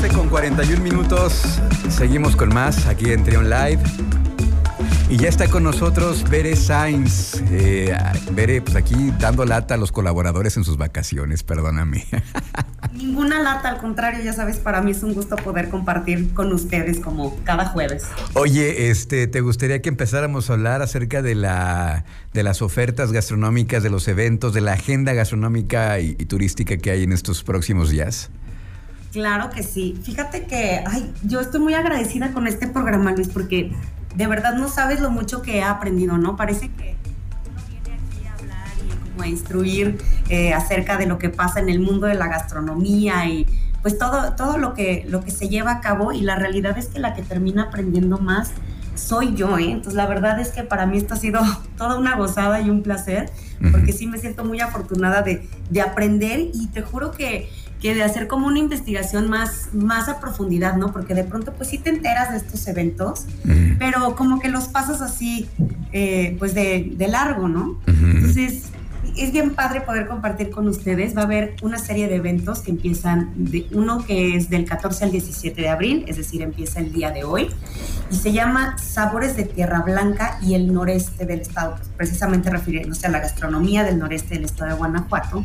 12 con 41 minutos. Seguimos con más aquí en Trion Live. Y ya está con nosotros Bere Sainz. Eh, Bere, pues aquí dando lata a los colaboradores en sus vacaciones, perdóname. Ninguna lata, al contrario, ya sabes, para mí es un gusto poder compartir con ustedes como cada jueves. Oye, este, ¿te gustaría que empezáramos a hablar acerca de la de las ofertas gastronómicas, de los eventos, de la agenda gastronómica y, y turística que hay en estos próximos días? Claro que sí. Fíjate que ay, yo estoy muy agradecida con este programa, Luis, porque de verdad no sabes lo mucho que he aprendido, ¿no? Parece que uno viene aquí a hablar y como a instruir eh, acerca de lo que pasa en el mundo de la gastronomía y pues todo, todo lo, que, lo que se lleva a cabo y la realidad es que la que termina aprendiendo más soy yo, ¿eh? Entonces la verdad es que para mí esto ha sido toda una gozada y un placer, porque sí me siento muy afortunada de, de aprender y te juro que que de hacer como una investigación más, más a profundidad, ¿no? Porque de pronto pues sí te enteras de estos eventos, pero como que los pasas así, eh, pues de, de, largo, ¿no? Entonces, es bien padre poder compartir con ustedes. Va a haber una serie de eventos que empiezan, de, uno que es del 14 al 17 de abril, es decir, empieza el día de hoy, y se llama Sabores de Tierra Blanca y el noreste del estado, precisamente refiriéndose a la gastronomía del noreste del estado de Guanajuato.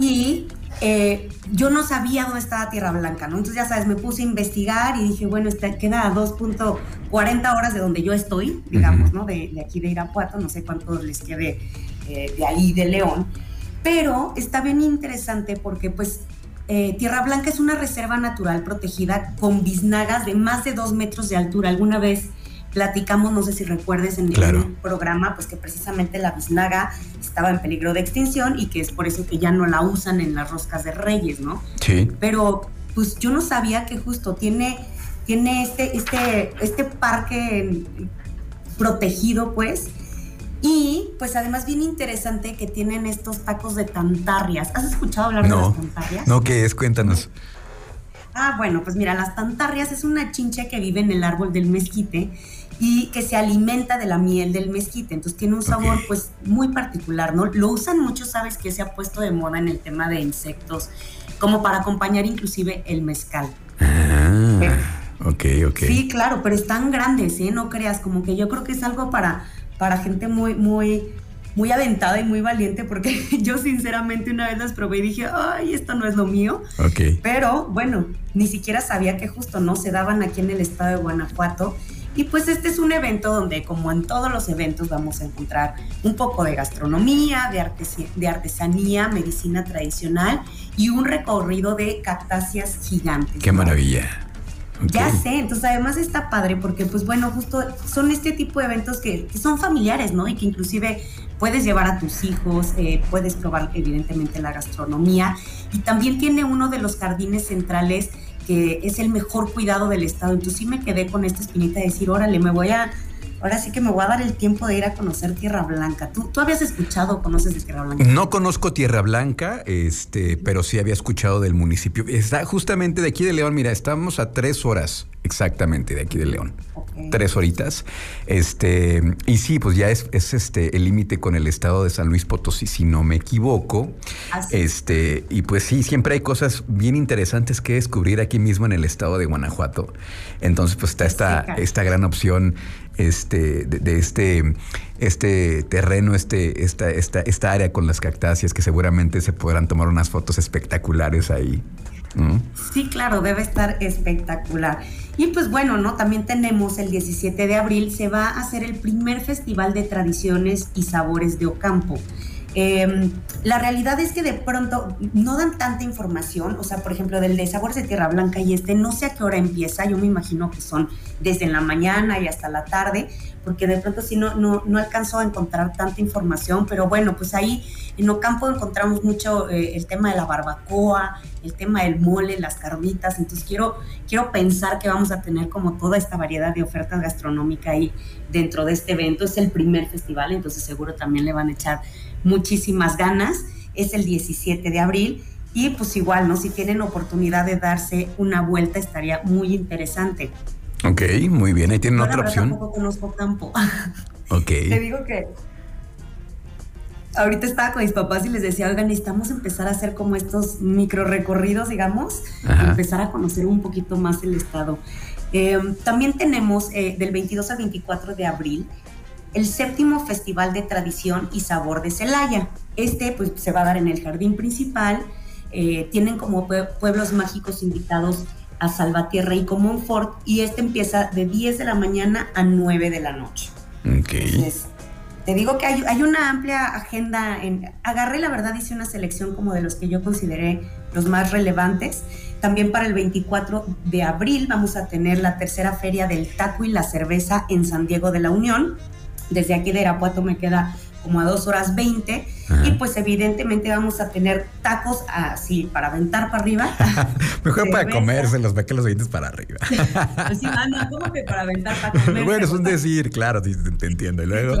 Y eh, yo no sabía dónde estaba Tierra Blanca, ¿no? Entonces, ya sabes, me puse a investigar y dije, bueno, está, queda a 2.40 horas de donde yo estoy, digamos, ¿no? De, de, aquí de Irapuato, no sé cuánto les quede eh, de ahí de León, pero está bien interesante porque, pues, eh, Tierra Blanca es una reserva natural protegida con biznagas de más de dos metros de altura. Alguna vez platicamos, no sé si recuerdes en claro. el programa, pues que precisamente la biznaga estaba en peligro de extinción y que es por eso que ya no la usan en las roscas de reyes, ¿no? Sí. Pero pues yo no sabía que justo tiene, tiene este, este, este parque protegido, pues, y pues además bien interesante que tienen estos tacos de tantarrias. ¿Has escuchado hablar no, de las tantarrias? No, ¿qué es? Cuéntanos. Ah, bueno, pues mira, las tantarrias es una chincha que vive en el árbol del mezquite y que se alimenta de la miel del mezquite. Entonces tiene un sabor okay. pues muy particular, ¿no? Lo usan mucho, sabes que se ha puesto de moda en el tema de insectos, como para acompañar inclusive el mezcal. Ah, eh, ok, ok. Sí, claro, pero están grandes, ¿eh? No creas, como que yo creo que es algo para, para gente muy, muy, muy aventada y muy valiente, porque yo sinceramente una vez las probé y dije, ay, esto no es lo mío. Ok. Pero bueno, ni siquiera sabía que justo no se daban aquí en el estado de Guanajuato. Y pues este es un evento donde, como en todos los eventos, vamos a encontrar un poco de gastronomía, de, artes de artesanía, medicina tradicional y un recorrido de cactáceas gigantes. ¡Qué maravilla! Ya sé, entonces además está padre porque pues bueno, justo son este tipo de eventos que, que son familiares, ¿no? Y que inclusive puedes llevar a tus hijos, eh, puedes probar evidentemente la gastronomía y también tiene uno de los jardines centrales que es el mejor cuidado del estado. Entonces sí me quedé con esta espinita de decir, órale, me voy a, ahora sí que me voy a dar el tiempo de ir a conocer Tierra Blanca. ¿Tú, tú habías escuchado o conoces de Tierra Blanca? No conozco Tierra Blanca, este, pero sí había escuchado del municipio. Está justamente de aquí de León, mira, estamos a tres horas exactamente de aquí de León. Okay. Tres horitas. Este, y sí, pues ya es, es este el límite con el estado de San Luis Potosí, si no me equivoco. Así. Este, y pues sí, siempre hay cosas bien interesantes que descubrir aquí mismo en el estado de Guanajuato. Entonces, pues está esta, esta gran opción este, de, este, este terreno, este, esta, esta, esta área con las cactáceas que seguramente se podrán tomar unas fotos espectaculares ahí. Sí, claro, debe estar espectacular. Y pues bueno, ¿no? También tenemos el 17 de abril, se va a hacer el primer festival de tradiciones y sabores de Ocampo. Eh, la realidad es que de pronto no dan tanta información, o sea, por ejemplo, del de Sabores de Tierra Blanca y este, no sé a qué hora empieza, yo me imagino que son desde la mañana y hasta la tarde, porque de pronto sí no, no, no alcanzó a encontrar tanta información, pero bueno, pues ahí en Ocampo encontramos mucho eh, el tema de la barbacoa, el tema del mole, las carnitas, entonces quiero, quiero pensar que vamos a tener como toda esta variedad de ofertas gastronómicas ahí dentro de este evento, es el primer festival, entonces seguro también le van a echar muchísimas ganas, es el 17 de abril y pues igual, ¿no? Si tienen oportunidad de darse una vuelta estaría muy interesante. Ok, muy bien, ahí tienen Yo otra la verdad opción. Tampoco conozco campo. Ok. Te digo que ahorita estaba con mis papás y les decía, oigan, necesitamos empezar a hacer como estos micro recorridos, digamos, empezar a conocer un poquito más el estado. Em, también tenemos eh, del 22 al 24 de abril el séptimo Festival de Tradición y Sabor de Celaya. Este pues se va a dar en el jardín principal. Eh, tienen como pueblos mágicos invitados a Salvatierra y Comonfort y este empieza de 10 de la mañana a 9 de la noche. Okay. te digo que hay, hay, una amplia agenda. En, agarré, la verdad, hice una selección como de los que yo consideré los más relevantes. También para el 24 de abril vamos a tener la tercera feria del taco y la cerveza en San Diego de la Unión. Desde aquí de Irapuato me queda como a dos horas 20 y pues evidentemente vamos a tener tacos así para aventar para arriba. Mejor para comérselos, ve que los dientes para arriba. pues sí, ¿cómo que para aventar para comer? Bueno, es un decir, claro, te, entiendo. Y luego.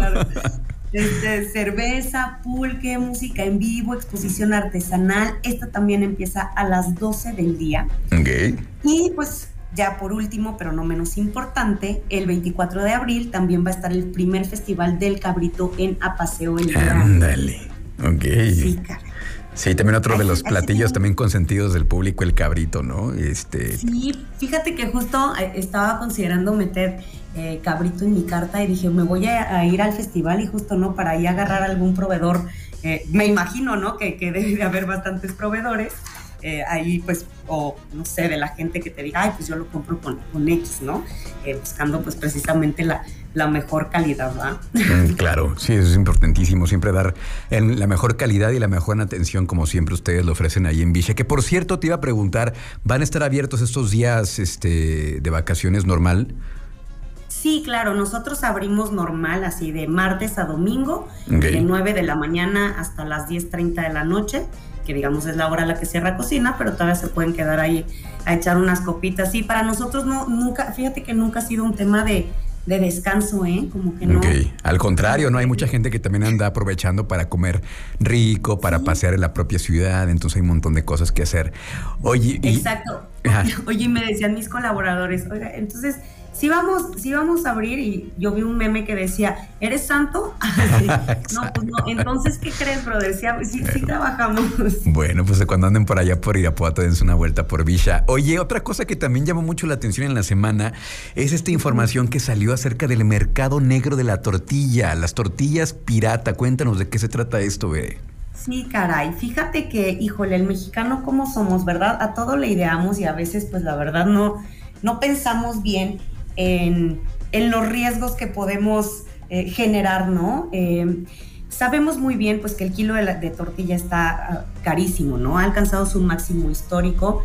Este, cerveza, pulque, música en vivo, exposición artesanal. Esta también empieza a las 12 del día. Ok. Y pues ya por último, pero no menos importante, el 24 de abril también va a estar el primer festival del cabrito en Apaseo en Ándale. Ok. Sí, Sí, también otro de los platillos también consentidos del público, el cabrito, ¿no? Este... Sí, fíjate que justo eh, estaba considerando meter eh, cabrito en mi carta y dije, me voy a, ir al festival y justo, ¿no? Para ahí agarrar algún proveedor. Eh, me imagino, ¿no? Que, que debe de haber bastantes proveedores. Eh, ahí pues, o no sé, de la gente que te diga, ay, pues yo lo compro con, con X, ¿no? Eh, buscando pues precisamente la, la mejor calidad, ¿verdad? Mm, claro, sí, eso es importantísimo, siempre dar en la mejor calidad y la mejor atención como siempre ustedes lo ofrecen ahí en Villa. Que por cierto te iba a preguntar, ¿van a estar abiertos estos días este, de vacaciones normal? Sí, claro, nosotros abrimos normal, así de martes a domingo, de 9 de la mañana hasta las 10.30 de la noche que digamos es la hora a la que cierra cocina, pero todavía se pueden quedar ahí a echar unas copitas. Y para nosotros no, nunca, fíjate que nunca ha sido un tema de, descanso, ¿eh? Como que no. Al contrario, ¿no? Hay mucha gente que también anda aprovechando para comer rico, para pasear en la propia ciudad, entonces hay un montón de cosas que hacer. Oye, Exacto. Oye, me decían mis colaboradores, oiga, entonces sí vamos, sí vamos a abrir y yo vi un meme que decía, ¿eres santo? no, pues no. Entonces, ¿qué crees, brother? Sí, sí, trabajamos. Bueno, pues cuando anden por allá por Irapuato, dense una vuelta por Villa. Oye, otra cosa que también llamó mucho la atención en la semana es esta información que salió acerca del mercado negro de la tortilla, las tortillas pirata. Cuéntanos de qué se trata esto, Bere. Sí, caray. Fíjate que, híjole, el mexicano, ¿cómo somos, verdad? A todo le ideamos y a veces, pues la verdad, no, no pensamos bien en, los riesgos que podemos eh, generar, ¿no? Eh, sabemos muy bien pues que el kilo de, tortilla está ah, carísimo, ¿no? Ha alcanzado su máximo histórico.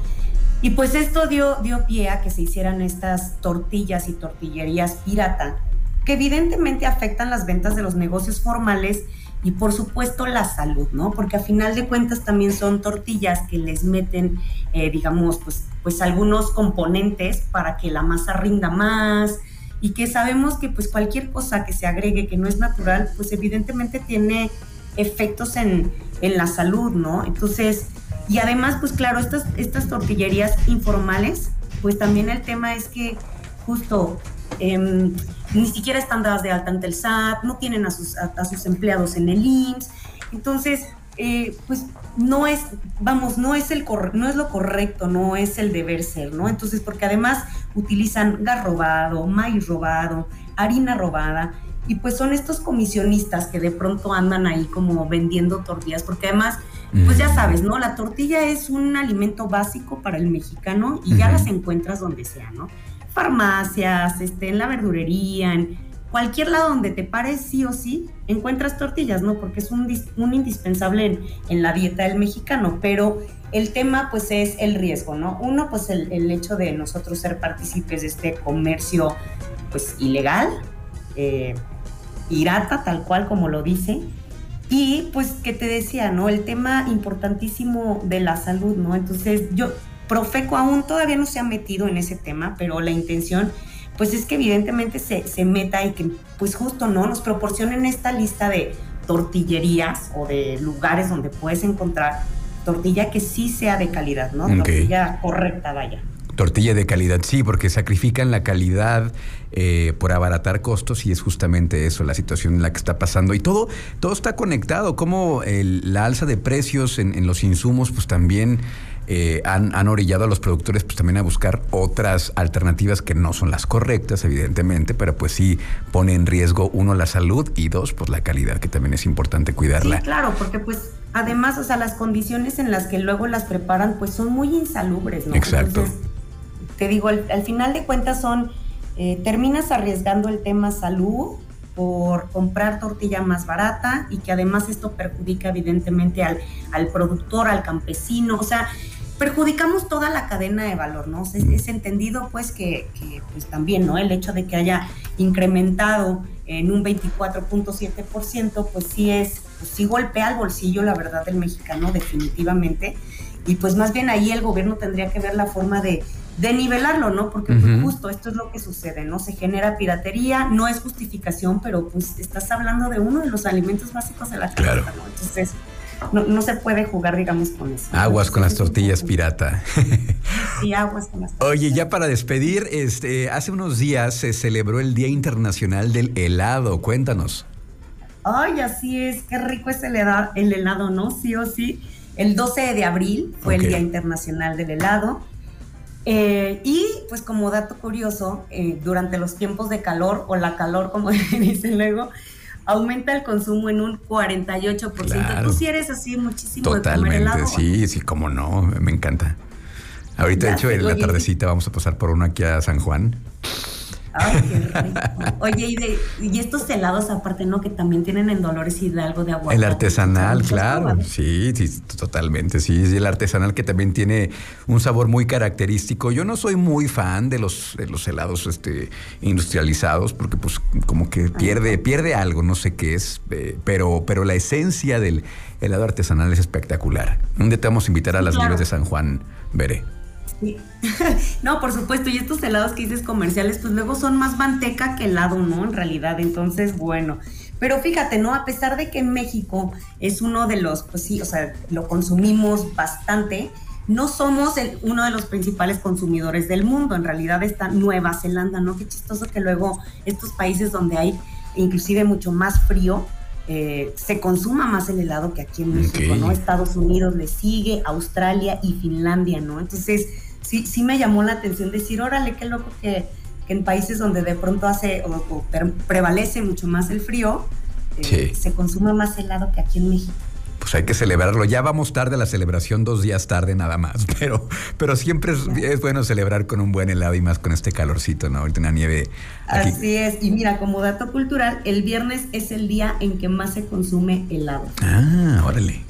Y pues esto dio, dio pie a que se hicieran estas tortillas y tortillerías pirata, que evidentemente afectan las ventas de los negocios formales y por supuesto la salud, ¿no? Porque a final de cuentas también son tortillas que les meten, eh, digamos, pues, pues algunos componentes para que la masa rinda más y que sabemos que pues cualquier cosa que se agregue que no es natural, pues evidentemente tiene efectos en, en la salud, ¿no? Entonces, y además, pues claro, estas, estas tortillerías informales, pues también el tema es que justo Em, ni siquiera están dadas de alta ante el SAT, no tienen a sus, a, sus empleados en el IMSS. Entonces, eh, pues no es, vamos, no es, el no es lo correcto, no es el deber ser, ¿no? Entonces, porque además utilizan gas robado, maíz robado, harina robada, y pues son estos comisionistas que de pronto andan ahí como vendiendo tortillas, porque además, pues ya sabes, ¿no? La tortilla es un alimento básico para el mexicano y ya las encuentras donde sea, ¿no? farmacias, este, en la verdurería, en cualquier lado donde te pares sí o sí, encuentras tortillas, ¿no? Porque es un, un indispensable en, la dieta del mexicano, pero el tema pues es el riesgo, ¿no? Uno pues el, el hecho de nosotros ser partícipes de este comercio pues ilegal, eh, pirata, tal cual como lo dice, y pues que te decía, ¿no? El tema importantísimo de la salud, ¿no? Entonces yo Profeco aún todavía no se ha metido en ese tema, pero la intención pues es que evidentemente se, se meta y que pues justo no nos proporcionen esta lista de tortillerías o de lugares donde puedes encontrar tortilla que sí sea de calidad, ¿no? Tortilla correcta, vaya. Tortilla de calidad, sí, porque sacrifican la calidad eh, por abaratar costos y es justamente eso, la situación en la que está pasando. Y todo, todo está conectado, como la alza de precios en, los insumos, pues también eh, han, han, orillado a los productores pues también a buscar otras alternativas que no son las correctas, evidentemente, pero pues sí pone en riesgo, uno, la salud y dos, pues la calidad, que también es importante cuidarla. Sí, claro, porque pues además, o sea, las condiciones en las que luego las preparan pues son muy insalubres, ¿no? Exacto. te digo, al, final de cuentas son, eh, terminas arriesgando el tema salud por comprar tortilla más barata y que además esto perjudica evidentemente al, al productor, al campesino, o sea, perjudicamos toda la cadena de valor, ¿no? es, entendido pues que, pues también, ¿no? El hecho de que haya incrementado en un 24.7%, pues sí es, pues sí golpea al bolsillo, la verdad, del mexicano, definitivamente. Y pues más bien ahí el gobierno tendría que ver la forma de, de nivelarlo, ¿no? Porque pues, justo esto es lo que sucede, ¿no? Se genera piratería, no es justificación, pero pues estás hablando de uno de los alimentos básicos de la claro. ¿no? Entonces, no, se puede jugar, digamos, con eso. Aguas con las tortillas pirata. Sí, aguas con las tortillas. Oye, ya para despedir, este, hace unos días se celebró el Día Internacional del Helado. Cuéntanos. Ay, así es, qué rico es el helado, el helado, ¿no? Sí o sí. El 12 de abril fue el Día Internacional del Helado. Eh, y pues como dato curioso, eh, durante los tiempos de calor o la calor, como dicen luego, aumenta el consumo en un 48%. Tú sí eres así muchísimo Totalmente, de comer sí, sí, como no, me encanta. Ahorita, de hecho, en la tardecita vamos a pasar por uno aquí a San Juan. Ay, qué rico. Oye, y, estos helados aparte, ¿no? Que también tienen en Dolores Hidalgo de agua. El artesanal, claro. Sí, sí, totalmente. Sí, sí, el artesanal que también tiene un sabor muy característico. Yo no soy muy fan de los, de los helados este, industrializados porque pues como que pierde, pierde algo, no sé qué es, eh, pero, pero la esencia del helado artesanal es espectacular. Un día te vamos a invitar a las claro. de San Juan, veré. no, por supuesto, y estos helados que dices comerciales, pues luego son más manteca que helado, ¿no? En realidad, entonces, bueno. Pero fíjate, ¿no? A pesar de que México es uno de los, pues sí, o sea, lo consumimos bastante, no somos uno de los principales consumidores del mundo. En realidad está Nueva Zelanda, ¿no? Qué chistoso que luego estos países donde hay inclusive mucho más frío, eh, se consuma más el helado que aquí en México, ¿no? Estados Unidos le sigue, Australia y Finlandia, ¿no? Entonces, sí, sí me llamó la atención decir, órale, qué loco que, en países donde de pronto hace o, prevalece mucho más el frío, eh, se consuma más helado que aquí en México pues hay que celebrarlo. Ya vamos tarde a la celebración, dos días tarde nada más, pero, pero siempre es, bueno celebrar con un buen helado y más con este calorcito, ¿no? Ahorita una nieve. Así es, y mira, como dato cultural, el viernes es el día en que más se consume helado. Ah, órale,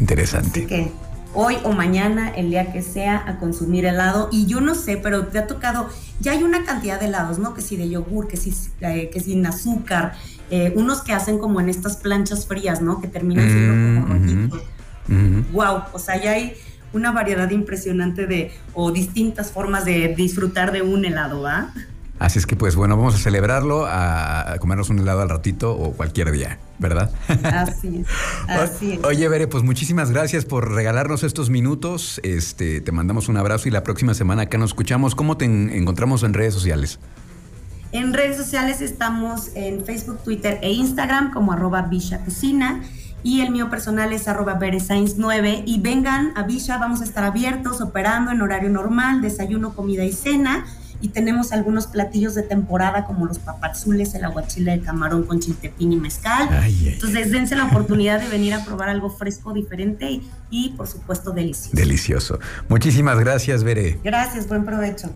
interesante. Así que hoy o mañana, el día que sea, a consumir helado. Y yo no sé, pero te ha tocado, ya hay una cantidad de helados, ¿no? Que si de yogur, que si, eh, que sin azúcar, eh, unos que hacen como en estas planchas frías, ¿no? Que terminan siendo como rojitos. Wow, o sea, ya hay una variedad impresionante de, o distintas formas de disfrutar de un helado, ¿va? Así es que pues bueno, vamos a celebrarlo, a comernos un helado al ratito o cualquier día, ¿verdad? Así es. Así es. Oye, Bere, pues muchísimas gracias por regalarnos estos minutos. Este, te mandamos un abrazo y la próxima semana acá nos escuchamos. ¿Cómo te encontramos en redes sociales? En redes sociales estamos en Facebook, Twitter e Instagram como arroba Bisha Cocina y el mío personal es arroba 9 y vengan a Bisha, vamos a estar abiertos, operando en horario normal, desayuno, comida y cena y tenemos algunos platillos de temporada como los papazules, el aguachile de camarón con chiltepín y mezcal. Entonces dense la oportunidad de venir a probar algo fresco, diferente y, y por supuesto delicioso. Delicioso. Muchísimas gracias, Bere. Gracias, buen provecho.